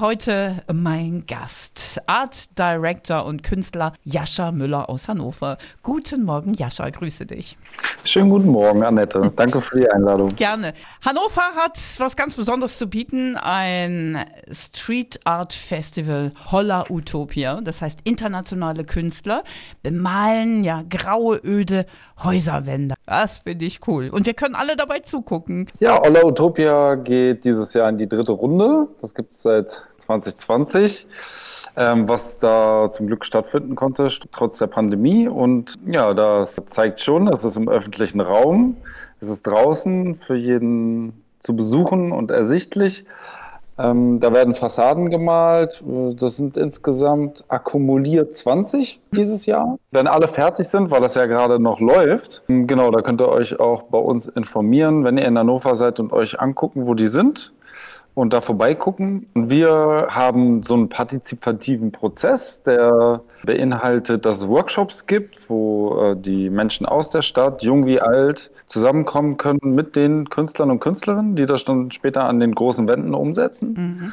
Heute mein Gast, Art Director und Künstler Jascha Müller aus Hannover. Guten Morgen, Jascha, grüße dich. Schönen guten Morgen, Annette. Danke für die Einladung. Gerne. Hannover hat was ganz Besonderes zu bieten, ein Street Art Festival Holla Utopia. Das heißt, internationale Künstler bemalen ja graue, öde Häuserwände. Das finde ich cool. Und wir können alle dabei zugucken. Ja, Holla Utopia geht dieses Jahr in die dritte Runde. Das gibt es seit 2020, ähm, was da zum Glück stattfinden konnte, trotz der Pandemie. Und ja, das zeigt schon, es ist im öffentlichen Raum, es ist draußen für jeden zu besuchen und ersichtlich. Ähm, da werden Fassaden gemalt. Das sind insgesamt akkumuliert 20 dieses Jahr. Wenn alle fertig sind, weil das ja gerade noch läuft, genau, da könnt ihr euch auch bei uns informieren, wenn ihr in Hannover seid und euch angucken, wo die sind und da vorbeigucken. Wir haben so einen partizipativen Prozess, der beinhaltet, dass es Workshops gibt, wo äh, die Menschen aus der Stadt, jung wie alt, zusammenkommen können mit den Künstlern und Künstlerinnen, die das dann später an den großen Wänden umsetzen. Mhm.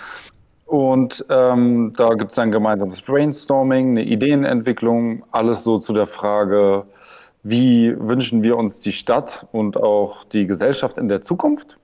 Und ähm, da gibt es ein gemeinsames Brainstorming, eine Ideenentwicklung, alles so zu der Frage, wie wünschen wir uns die Stadt und auch die Gesellschaft in der Zukunft.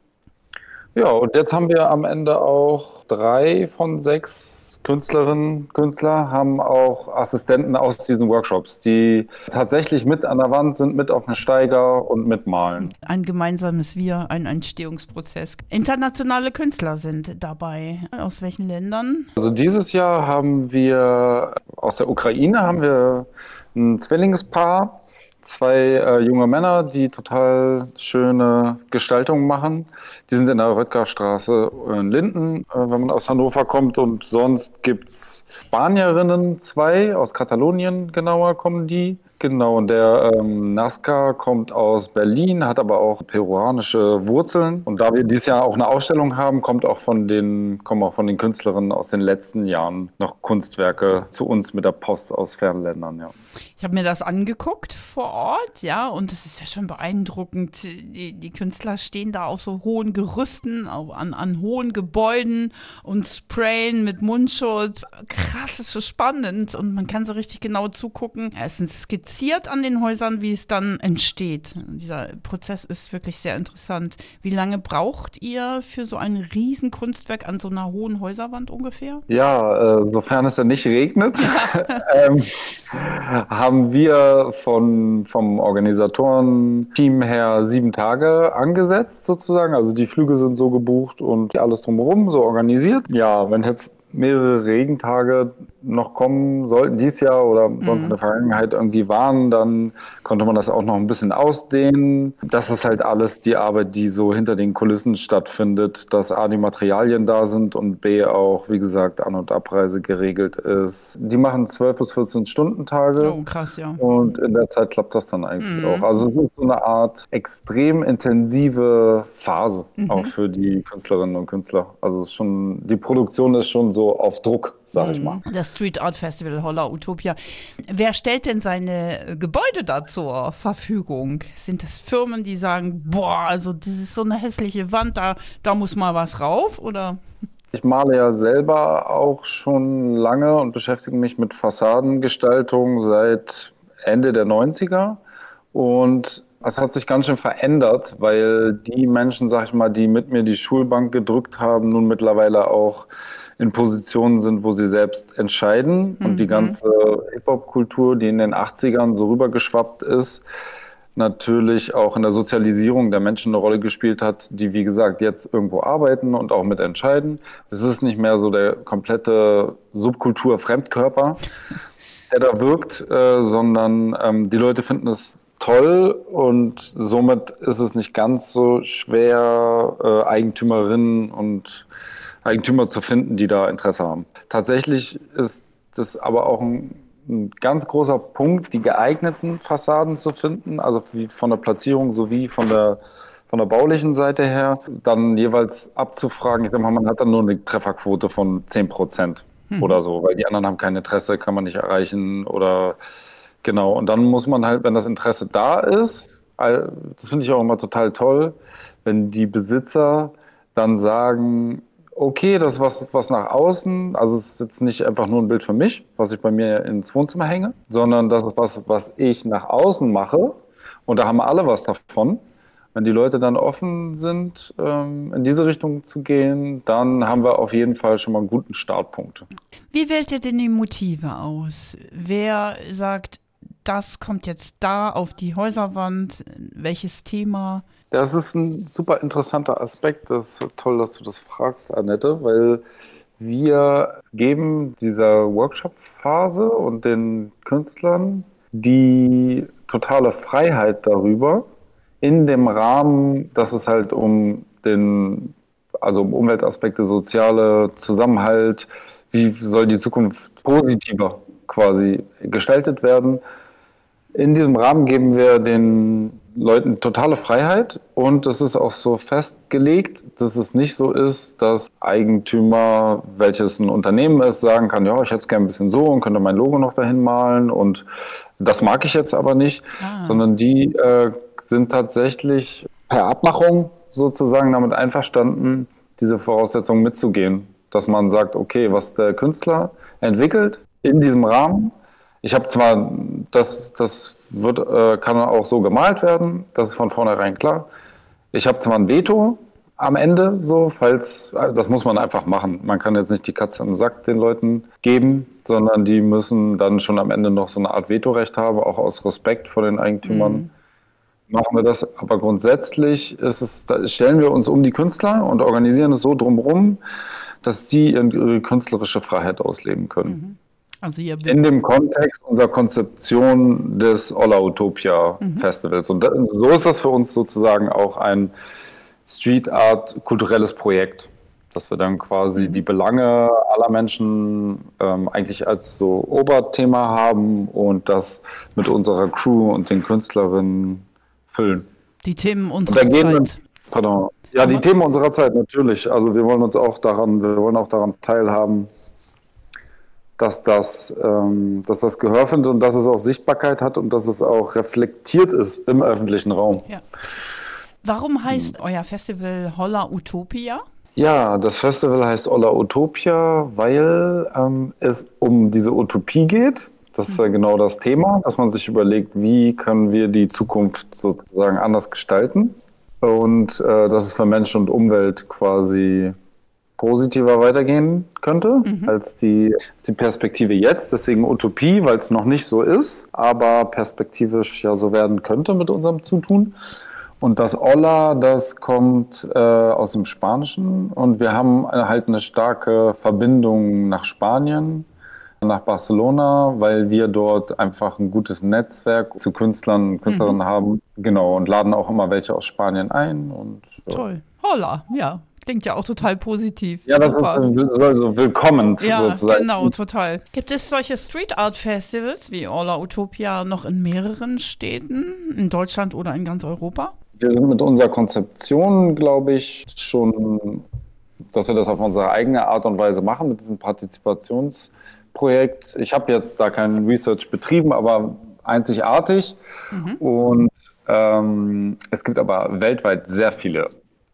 Ja, und jetzt haben wir am Ende auch drei von sechs Künstlerinnen, Künstler haben auch Assistenten aus diesen Workshops, die tatsächlich mit an der Wand sind, mit auf dem Steiger und mitmalen. Ein gemeinsames Wir, ein Entstehungsprozess. Internationale Künstler sind dabei. Aus welchen Ländern? Also dieses Jahr haben wir aus der Ukraine haben wir ein Zwillingspaar zwei äh, junge Männer, die total schöne Gestaltungen machen. Die sind in der Röttgerstraße in Linden, äh, wenn man aus Hannover kommt. Und sonst gibt es Spanierinnen, zwei aus Katalonien genauer kommen die. Genau, und der ähm, Nazca kommt aus Berlin, hat aber auch peruanische Wurzeln. Und da wir dieses Jahr auch eine Ausstellung haben, kommt auch von den, kommen auch von den Künstlerinnen aus den letzten Jahren noch Kunstwerke zu uns mit der Post aus Fernländern. Ja. Ich habe mir das angeguckt vor Ort, ja, und es ist ja schon beeindruckend. Die, die Künstler stehen da auf so hohen Gerüsten, an, an hohen Gebäuden und sprayen mit Mundschutz. Krass, ist so spannend und man kann so richtig genau zugucken. Es Skizzen skizziert an den Häusern, wie es dann entsteht. Dieser Prozess ist wirklich sehr interessant. Wie lange braucht ihr für so ein Riesenkunstwerk an so einer hohen Häuserwand ungefähr? Ja, äh, sofern es dann nicht regnet, ähm, haben wir von, vom Organisatoren-Team her sieben Tage angesetzt sozusagen. Also die Flüge sind so gebucht und alles drumherum so organisiert. Ja, wenn jetzt mehrere Regentage noch kommen sollten dieses Jahr oder sonst mhm. in der Vergangenheit irgendwie waren, dann konnte man das auch noch ein bisschen ausdehnen. Das ist halt alles die Arbeit, die so hinter den Kulissen stattfindet, dass A, die Materialien da sind und B, auch, wie gesagt, An- und Abreise geregelt ist. Die machen 12 bis 14 Stunden Tage. Oh, krass, ja. Und in der Zeit klappt das dann eigentlich mhm. auch. Also es ist so eine Art extrem intensive Phase mhm. auch für die Künstlerinnen und Künstler. Also es ist schon, die Produktion ist schon so auf Druck, sag ich mhm. mal. Das Street Art Festival Holla Utopia. Wer stellt denn seine Gebäude da zur Verfügung? Sind das Firmen, die sagen, boah, also das ist so eine hässliche Wand, da, da muss mal was rauf? Oder? Ich male ja selber auch schon lange und beschäftige mich mit Fassadengestaltung seit Ende der 90er. Und es hat sich ganz schön verändert, weil die Menschen, sag ich mal, die mit mir die Schulbank gedrückt haben, nun mittlerweile auch in Positionen sind, wo sie selbst entscheiden. Mhm. Und die mhm. ganze Hip-Hop-Kultur, die in den 80ern so rübergeschwappt ist, natürlich auch in der Sozialisierung der Menschen eine Rolle gespielt hat, die, wie gesagt, jetzt irgendwo arbeiten und auch mitentscheiden. Es ist nicht mehr so der komplette Subkultur-Fremdkörper, der da wirkt, äh, sondern ähm, die Leute finden es toll und somit ist es nicht ganz so schwer, äh, Eigentümerinnen und Eigentümer zu finden, die da Interesse haben. Tatsächlich ist das aber auch ein, ein ganz großer Punkt, die geeigneten Fassaden zu finden, also wie von der Platzierung sowie von der von der baulichen Seite her, dann jeweils abzufragen. Ich sag mal, man hat dann nur eine Trefferquote von 10 Prozent hm. oder so, weil die anderen haben kein Interesse, kann man nicht erreichen oder genau. Und dann muss man halt, wenn das Interesse da ist, das finde ich auch immer total toll, wenn die Besitzer dann sagen, okay, das ist was, was nach außen, also es ist jetzt nicht einfach nur ein Bild für mich, was ich bei mir ins Wohnzimmer hänge, sondern das ist was, was ich nach außen mache und da haben alle was davon. Wenn die Leute dann offen sind, ähm, in diese Richtung zu gehen, dann haben wir auf jeden Fall schon mal einen guten Startpunkt. Wie wählt ihr denn die Motive aus? Wer sagt, das kommt jetzt da auf die Häuserwand? Welches Thema? Das ist ein super interessanter Aspekt. Das ist toll, dass du das fragst, Annette, weil wir geben dieser Workshop-Phase und den Künstlern die totale Freiheit darüber, in dem Rahmen, dass es halt um den, also um Umweltaspekte, soziale Zusammenhalt, wie soll die Zukunft positiver quasi gestaltet werden. In diesem Rahmen geben wir den Leuten totale Freiheit und es ist auch so festgelegt, dass es nicht so ist, dass Eigentümer, welches ein Unternehmen ist, sagen kann, ja, ich hätte es gerne ein bisschen so und könnte mein Logo noch dahin malen und das mag ich jetzt aber nicht, ah. sondern die äh, sind tatsächlich per Abmachung sozusagen damit einverstanden, diese Voraussetzungen mitzugehen. Dass man sagt, okay, was der Künstler entwickelt in diesem Rahmen, ich habe zwar, das, das wird, äh, kann auch so gemalt werden, das ist von vornherein klar. Ich habe zwar ein Veto am Ende, so, falls, äh, das muss man einfach machen. Man kann jetzt nicht die Katze im Sack den Leuten geben, sondern die müssen dann schon am Ende noch so eine Art Vetorecht haben, auch aus Respekt vor den Eigentümern. Mhm machen wir das. Aber grundsätzlich ist es, stellen wir uns um die Künstler und organisieren es so drumherum, dass die ihre künstlerische Freiheit ausleben können. Mhm. Also in dem Kontext unserer Konzeption des Olla Utopia mhm. Festivals. Und so ist das für uns sozusagen auch ein Street Art kulturelles Projekt, dass wir dann quasi mhm. die Belange aller Menschen ähm, eigentlich als so Oberthema haben und das mit unserer Crew und den Künstlerinnen füllen. Die Themen unserer Zeit. Pardon, ja, die Themen unserer Zeit natürlich. Also wir wollen uns auch daran, wir wollen auch daran teilhaben, dass das, ähm, dass das Gehör findet und dass es auch Sichtbarkeit hat und dass es auch reflektiert ist im öffentlichen Raum. Ja. Warum heißt hm. euer Festival Holla Utopia? Ja, das Festival heißt Holla Utopia, weil ähm, es um diese Utopie geht das ist ja genau das Thema, dass man sich überlegt, wie können wir die Zukunft sozusagen anders gestalten und äh, dass es für Mensch und Umwelt quasi positiver weitergehen könnte mhm. als die, die Perspektive jetzt. Deswegen Utopie, weil es noch nicht so ist, aber perspektivisch ja so werden könnte mit unserem Zutun. Und das Olla, das kommt äh, aus dem Spanischen und wir haben halt eine starke Verbindung nach Spanien nach Barcelona, weil wir dort einfach ein gutes Netzwerk zu Künstlern und Künstlerinnen mhm. haben. Genau, und laden auch immer welche aus Spanien ein. Und, ja. Toll. Holla, ja. Klingt ja auch total positiv. Ja, das Super. ist also willkommen ja, sozusagen. Genau, total. Gibt es solche Street Art Festivals wie Ola Utopia noch in mehreren Städten, in Deutschland oder in ganz Europa? Wir sind mit unserer Konzeption, glaube ich, schon, dass wir das auf unsere eigene Art und Weise machen, mit diesem Partizipations- Projekt. Ich habe jetzt da kein Research betrieben, aber einzigartig. Mhm. Und ähm, es gibt aber weltweit sehr viele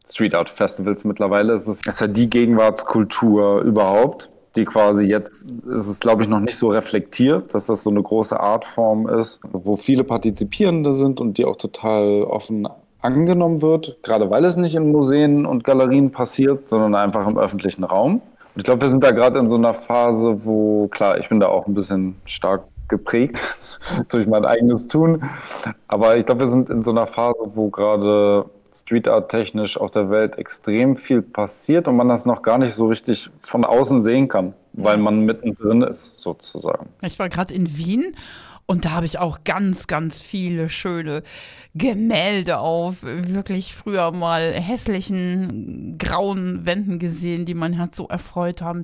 Street Art Festivals mittlerweile. Es ist, es ist ja die Gegenwartskultur überhaupt, die quasi jetzt, es ist glaube ich noch nicht so reflektiert, dass das so eine große Artform ist, wo viele Partizipierende sind und die auch total offen angenommen wird, gerade weil es nicht in Museen und Galerien passiert, sondern einfach im öffentlichen Raum. Ich glaube, wir sind da gerade in so einer Phase, wo, klar, ich bin da auch ein bisschen stark geprägt durch mein eigenes Tun. Aber ich glaube, wir sind in so einer Phase, wo gerade Street Art technisch auf der Welt extrem viel passiert und man das noch gar nicht so richtig von außen sehen kann, weil man mittendrin ist, sozusagen. Ich war gerade in Wien und da habe ich auch ganz, ganz viele schöne Gemälde auf wirklich früher mal hässlichen grauen Wänden gesehen, die man hat so erfreut haben.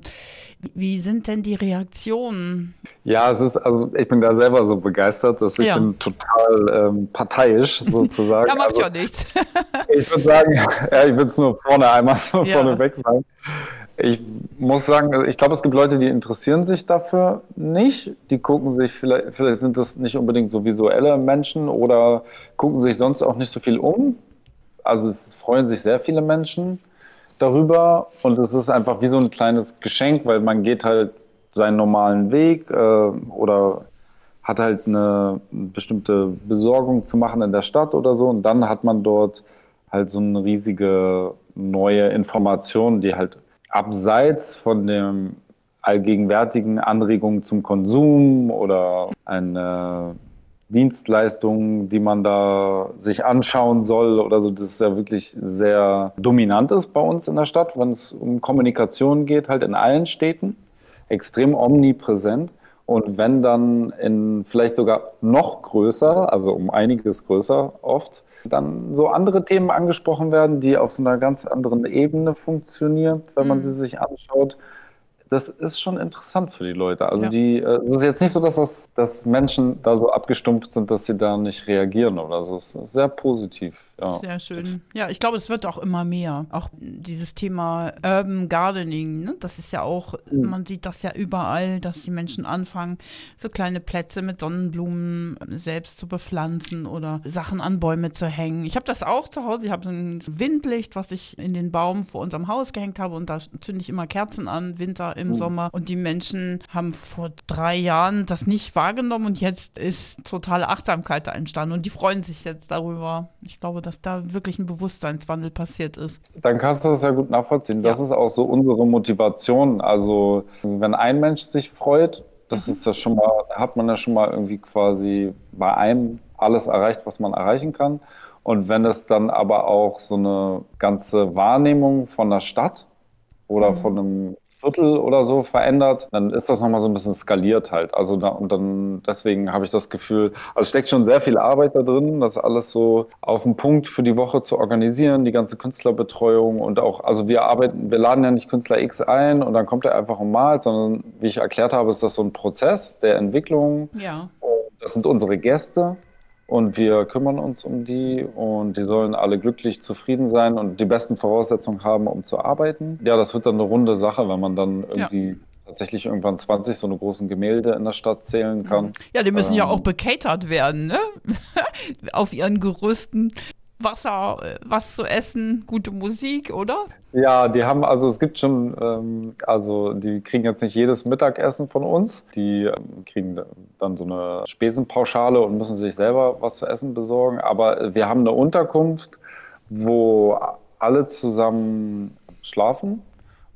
Wie sind denn die Reaktionen? Ja, es ist, also ich bin da selber so begeistert, dass ich ja. bin total ähm, parteiisch sozusagen. ja, macht also, ja nichts. ich würde sagen, ja, ich will es nur vorne einmal so ja. vorne weg sagen. Ich muss sagen, ich glaube, es gibt Leute, die interessieren sich dafür nicht. Die gucken sich, vielleicht, vielleicht sind das nicht unbedingt so visuelle Menschen oder gucken sich sonst auch nicht so viel um. also es freuen sich sehr viele Menschen darüber und es ist einfach wie so ein kleines Geschenk, weil man geht halt seinen normalen Weg äh, oder hat halt eine bestimmte Besorgung zu machen in der Stadt oder so und dann hat man dort halt so eine riesige neue Information, die halt abseits von dem allgegenwärtigen Anregungen zum Konsum oder eine Dienstleistung, die man da sich anschauen soll oder so, das ist ja wirklich sehr dominant ist bei uns in der Stadt, wenn es um Kommunikation geht, halt in allen Städten, extrem omnipräsent. Und wenn dann in vielleicht sogar noch größer, also um einiges größer oft, dann so andere Themen angesprochen werden, die auf so einer ganz anderen Ebene funktionieren, wenn man mhm. sie sich anschaut das ist schon interessant für die Leute. Also ja. die, äh, es ist jetzt nicht so, dass, das, dass Menschen da so abgestumpft sind, dass sie da nicht reagieren oder so. Es ist sehr positiv. Ja. Sehr schön. Ja, ich glaube, es wird auch immer mehr. Auch dieses Thema Urban Gardening, ne? das ist ja auch, mhm. man sieht das ja überall, dass die Menschen anfangen, so kleine Plätze mit Sonnenblumen selbst zu bepflanzen oder Sachen an Bäume zu hängen. Ich habe das auch zu Hause. Ich habe so ein Windlicht, was ich in den Baum vor unserem Haus gehängt habe und da zünde ich immer Kerzen an, Winter, im mhm. Sommer. Und die Menschen haben vor drei Jahren das nicht wahrgenommen und jetzt ist totale Achtsamkeit da entstanden und die freuen sich jetzt darüber. Ich glaube, dass da wirklich ein Bewusstseinswandel passiert ist. Dann kannst du das ja gut nachvollziehen. Das ja. ist auch so unsere Motivation. Also wenn ein Mensch sich freut, das mhm. ist ja schon mal, hat man ja schon mal irgendwie quasi bei einem alles erreicht, was man erreichen kann. Und wenn es dann aber auch so eine ganze Wahrnehmung von der Stadt oder mhm. von einem Viertel oder so verändert, dann ist das nochmal so ein bisschen skaliert halt. Also da, und dann deswegen habe ich das Gefühl, also steckt schon sehr viel Arbeit da drin, das alles so auf den Punkt für die Woche zu organisieren, die ganze Künstlerbetreuung und auch, also wir arbeiten, wir laden ja nicht Künstler X ein und dann kommt er einfach und malt, sondern wie ich erklärt habe, ist das so ein Prozess der Entwicklung. Ja. Das sind unsere Gäste und wir kümmern uns um die und die sollen alle glücklich, zufrieden sein und die besten Voraussetzungen haben, um zu arbeiten. Ja, das wird dann eine runde Sache, wenn man dann irgendwie ja. tatsächlich irgendwann 20 so eine großen Gemälde in der Stadt zählen kann. Ja, die müssen ähm, ja auch bekatert werden, ne? Auf ihren Gerüsten. Wasser, äh, was zu essen, gute Musik, oder? Ja, die haben, also es gibt schon, ähm, also die kriegen jetzt nicht jedes Mittagessen von uns. Die ähm, kriegen dann so eine Spesenpauschale und müssen sich selber was zu essen besorgen. Aber wir haben eine Unterkunft, wo alle zusammen schlafen.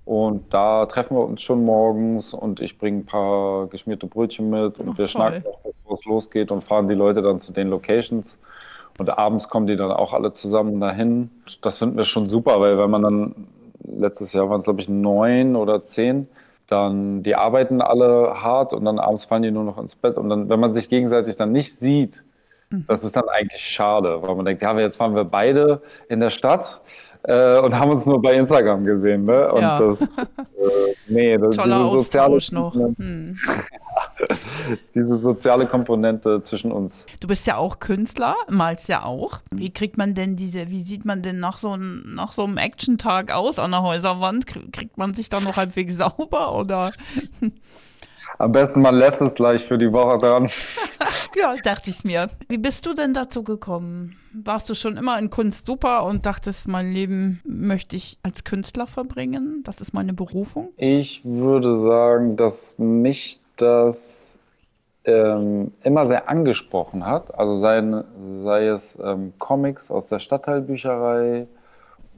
Und da treffen wir uns schon morgens und ich bringe ein paar geschmierte Brötchen mit und Ach, wir toll. schnacken noch, bevor es losgeht und fahren die Leute dann zu den Locations. Und abends kommen die dann auch alle zusammen dahin. Das finden wir schon super, weil wenn man dann, letztes Jahr waren es glaube ich neun oder zehn, dann die arbeiten alle hart und dann abends fallen die nur noch ins Bett. Und dann, wenn man sich gegenseitig dann nicht sieht, mhm. das ist dann eigentlich schade, weil man denkt, ja, jetzt waren wir beide in der Stadt äh, und haben uns nur bei Instagram gesehen. Ne? Und ja. das, äh, nee, das, Toller Austausch noch. Hm. diese soziale Komponente zwischen uns. Du bist ja auch Künstler, malst ja auch. Wie kriegt man denn diese, wie sieht man denn nach so, nach so einem Action-Tag aus an der Häuserwand? Kriegt man sich da noch halbwegs sauber oder? Am besten man lässt es gleich für die Woche dran. ja, dachte ich mir. Wie bist du denn dazu gekommen? Warst du schon immer in Kunst super und dachtest, mein Leben möchte ich als Künstler verbringen? Das ist meine Berufung? Ich würde sagen, dass mich das ähm, immer sehr angesprochen hat. Also sei, sei es ähm, Comics aus der Stadtteilbücherei,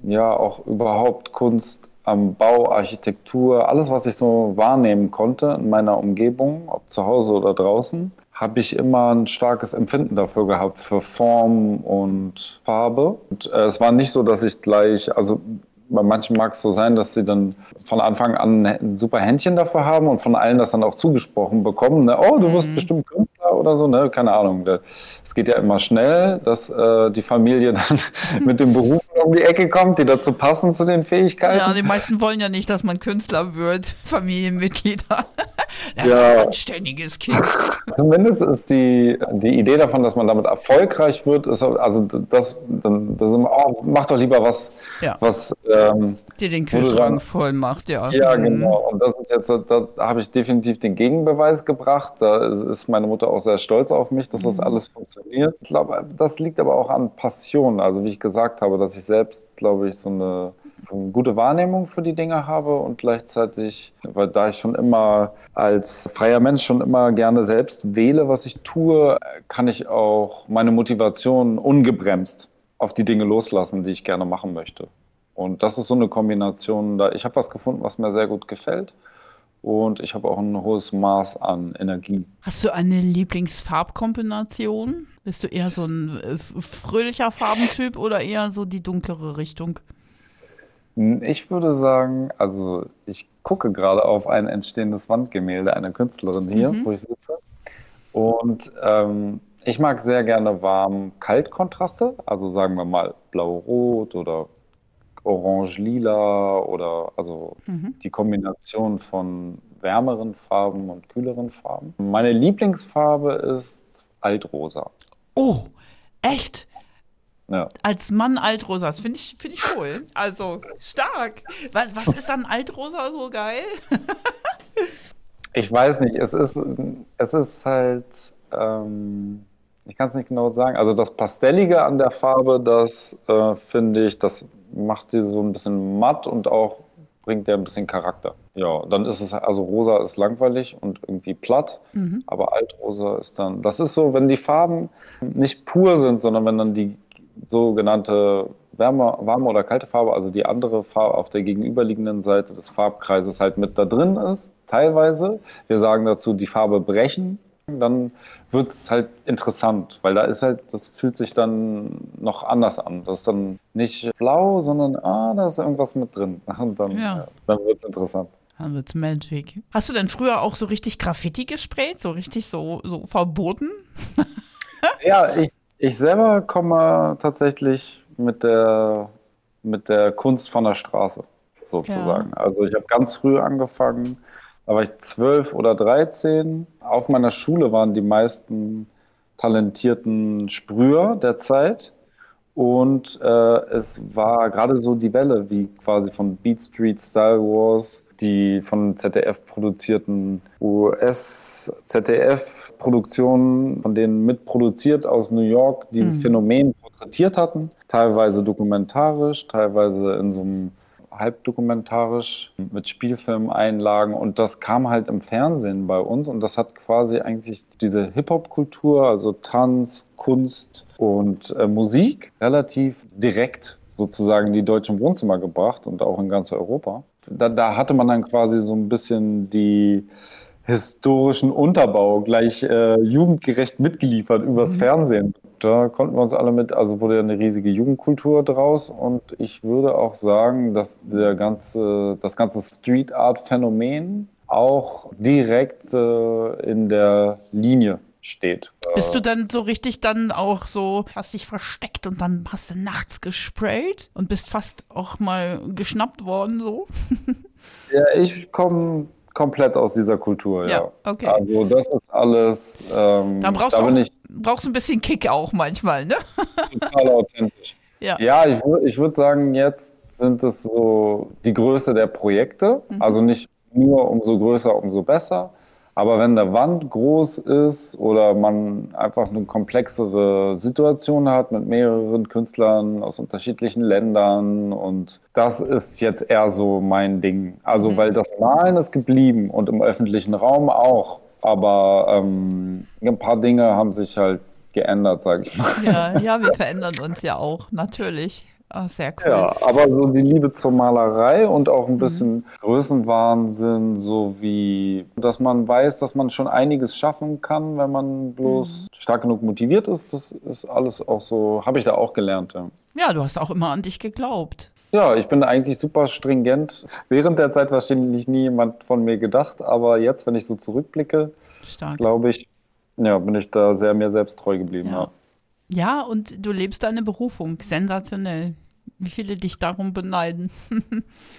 ja, auch überhaupt Kunst am Bau, Architektur, alles, was ich so wahrnehmen konnte in meiner Umgebung, ob zu Hause oder draußen, habe ich immer ein starkes Empfinden dafür gehabt, für Form und Farbe. Und, äh, es war nicht so, dass ich gleich, also bei manchen mag es so sein, dass sie dann von Anfang an ein super Händchen dafür haben und von allen das dann auch zugesprochen bekommen. Ne? Oh, du wirst mhm. bestimmt Künstler oder so, ne? Keine Ahnung. Es geht ja immer schnell, dass äh, die Familie dann mit dem Beruf um die Ecke kommt, die dazu passen zu den Fähigkeiten. Ja, die meisten wollen ja nicht, dass man Künstler wird, Familienmitglieder. Ja, Ja. ein anständiges Kind. Zumindest ist die, die Idee davon, dass man damit erfolgreich wird, ist, also das, das oh, mach doch lieber was, Ja. was ähm, Dir den Kühlschrank voll macht, ja. Ja, Mhm. genau. Und das ist jetzt, da habe ich definitiv den Gegenbeweis gebracht. Da ist meine Mutter auch sehr stolz auf mich, dass das Mhm. alles funktioniert. Ich glaube, das liegt aber auch an Passion. Also wie ich gesagt habe, dass ich selbst, glaube ich, so eine, eine gute Wahrnehmung für die Dinge habe und gleichzeitig, weil da ich schon immer als freier Mensch schon immer gerne selbst wähle, was ich tue, kann ich auch meine Motivation ungebremst auf die Dinge loslassen, die ich gerne machen möchte. Und das ist so eine Kombination, da ich habe was gefunden, was mir sehr gut gefällt. Und ich habe auch ein hohes Maß an Energie. Hast du eine Lieblingsfarbkombination? Bist du eher so ein äh, fröhlicher Farbentyp oder eher so die dunklere Richtung? Ich würde sagen, also ich gucke gerade auf ein entstehendes Wandgemälde einer Künstlerin hier, Mhm. wo ich sitze. Und ähm, ich mag sehr gerne warm-kalt-Kontraste, also sagen wir mal blau-rot oder orange-lila oder also Mhm. die Kombination von wärmeren Farben und kühleren Farben. Meine Lieblingsfarbe ist Altrosa. Oh, echt? Ja. Als Mann Altrosa, das finde ich, find ich cool. Also stark. Was, was ist an Altrosa so geil? Ich weiß nicht, es ist, es ist halt, ähm, ich kann es nicht genau sagen. Also das Pastellige an der Farbe, das äh, finde ich, das macht die so ein bisschen matt und auch bringt der ein bisschen Charakter. Ja, dann ist es, also rosa ist langweilig und irgendwie platt, Mhm. aber altrosa ist dann, das ist so, wenn die Farben nicht pur sind, sondern wenn dann die sogenannte wärme, warme oder kalte Farbe, also die andere Farbe auf der gegenüberliegenden Seite des Farbkreises halt mit da drin ist, teilweise. Wir sagen dazu, die Farbe brechen, dann wird es halt interessant, weil da ist halt, das fühlt sich dann noch anders an. Das ist dann nicht blau, sondern ah, da ist irgendwas mit drin. Und dann, Ja. ja. dann wird es interessant. Dann wird's Magic. Hast du denn früher auch so richtig Graffiti gesprayt? So richtig so, so verboten? Ja, ich, ich selber komme tatsächlich mit der, mit der Kunst von der Straße, sozusagen. Also ich habe ganz früh angefangen, da war ich zwölf oder dreizehn. Auf meiner Schule waren die meisten talentierten Sprüher der Zeit. Und äh, es war gerade so die Welle, wie quasi von Beat Street Style Wars, die von ZDF produzierten US-ZDF-Produktionen, von denen mitproduziert aus New York, dieses Mhm. Phänomen porträtiert hatten. Teilweise dokumentarisch, teilweise in so einem halbdokumentarisch mit Spielfilmeinlagen und das kam halt im Fernsehen bei uns und das hat quasi eigentlich diese Hip-Hop-Kultur, also Tanz, Kunst und äh, Musik relativ direkt sozusagen in die deutschen Wohnzimmer gebracht und auch in ganz Europa. Da, da hatte man dann quasi so ein bisschen die historischen Unterbau gleich äh, jugendgerecht mitgeliefert übers Fernsehen. Da konnten wir uns alle mit, also wurde ja eine riesige Jugendkultur draus und ich würde auch sagen, dass der ganze, das ganze Street Art Phänomen auch direkt äh, in der Linie steht. Bist du dann so richtig dann auch so, hast dich versteckt und dann hast du nachts gesprayt und bist fast auch mal geschnappt worden so? Ja, ich komme komplett aus dieser Kultur, ja. Ja, okay. Also das ist alles, ähm, Dann brauchst da du bin auch, ich brauchst ein bisschen Kick auch manchmal, ne? total authentisch. Ja. Ja, ich, ich würde sagen, jetzt sind es so die Größe der Projekte. Mhm. Also nicht nur umso größer, umso besser. Aber wenn der Wand groß ist oder man einfach eine komplexere Situation hat mit mehreren Künstlern aus unterschiedlichen Ländern und das ist jetzt eher so mein Ding. Also Mhm. weil das Malen ist geblieben und im öffentlichen Raum auch. Aber ähm, ein paar Dinge haben sich halt geändert, sage ich mal. Ja, ja, wir verändern uns ja auch, natürlich. Ah, sehr cool. Ja, aber so die Liebe zur Malerei und auch Mhm. ein bisschen Größenwahnsinn, so wie, dass man weiß, dass man schon einiges schaffen kann, wenn man bloß Mhm. stark genug motiviert ist. Das ist alles auch so, habe ich da auch gelernt. Ja. Ja, du hast auch immer an dich geglaubt. Ja, ich bin eigentlich super stringent. Während der Zeit wahrscheinlich nie jemand von mir gedacht, aber jetzt, wenn ich so zurückblicke, glaube ich, ja, bin ich da sehr mir selbst treu geblieben. Ja. Ja. Ja, und du lebst deine Berufung. Sensationell. Wie viele dich darum beneiden.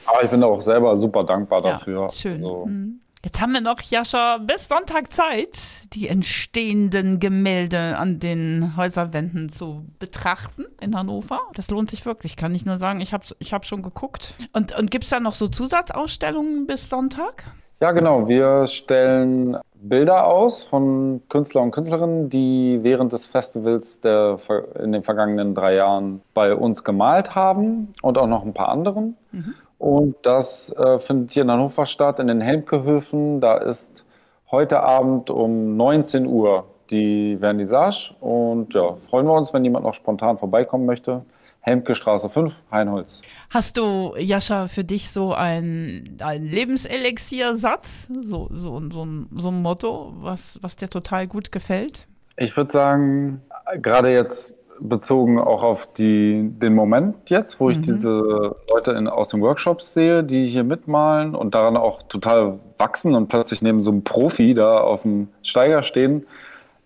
Aber ich bin auch selber super dankbar Ja, dafür. schön. Also, Mhm. Jetzt haben wir noch, Jascha, bis Sonntag Zeit, die entstehenden Gemälde an den Häuserwänden zu betrachten in Hannover. Das lohnt sich wirklich, kann ich nur sagen. Ich habe ich hab schon geguckt. Und, und gibt es da noch so Zusatzausstellungen bis Sonntag? Ja, genau. Wir stellen Bilder aus von Künstlern und Künstlerinnen, die während des Festivals der, in den vergangenen drei Jahren bei uns gemalt haben und auch noch ein paar anderen. Mhm. Und das äh, findet hier in Hannover statt, in den Helmkehöfen. Da ist heute Abend um 19 Uhr die Vernissage. Und ja, freuen wir uns, wenn jemand noch spontan vorbeikommen möchte. Helmke Straße 5, Heinholz. Hast du, Jascha, für dich so ein, ein Lebenselixier-Satz, so, so, so, so ein Motto, was, was dir total gut gefällt? Ich würde sagen, gerade jetzt bezogen auch auf die, den Moment jetzt, wo ich mhm. diese Leute in, aus den Workshops sehe, die hier mitmalen und daran auch total wachsen und plötzlich neben so einem Profi da auf dem Steiger stehen.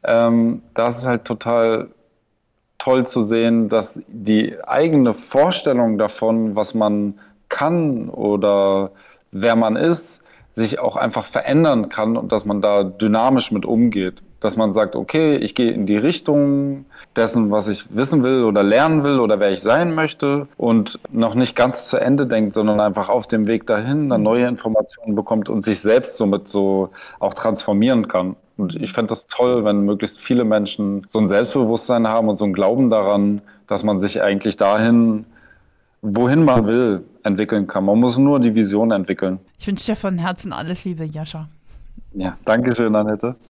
Ähm, das ist halt total toll zu sehen, dass die eigene Vorstellung davon, was man kann oder wer man ist, sich auch einfach verändern kann und dass man da dynamisch mit umgeht. Dass man sagt, okay, ich gehe in die Richtung dessen, was ich wissen will oder lernen will oder wer ich sein möchte und noch nicht ganz zu Ende denkt, sondern einfach auf dem Weg dahin dann neue Informationen bekommt und sich selbst somit so auch transformieren kann. Und ich fände das toll, wenn möglichst viele Menschen so ein Selbstbewusstsein haben und so ein Glauben daran, dass man sich eigentlich dahin, wohin man will, entwickeln kann. Man muss nur die Vision entwickeln. Ich wünsche dir von Herzen alles Liebe, Jascha. Ja, danke schön, Annette.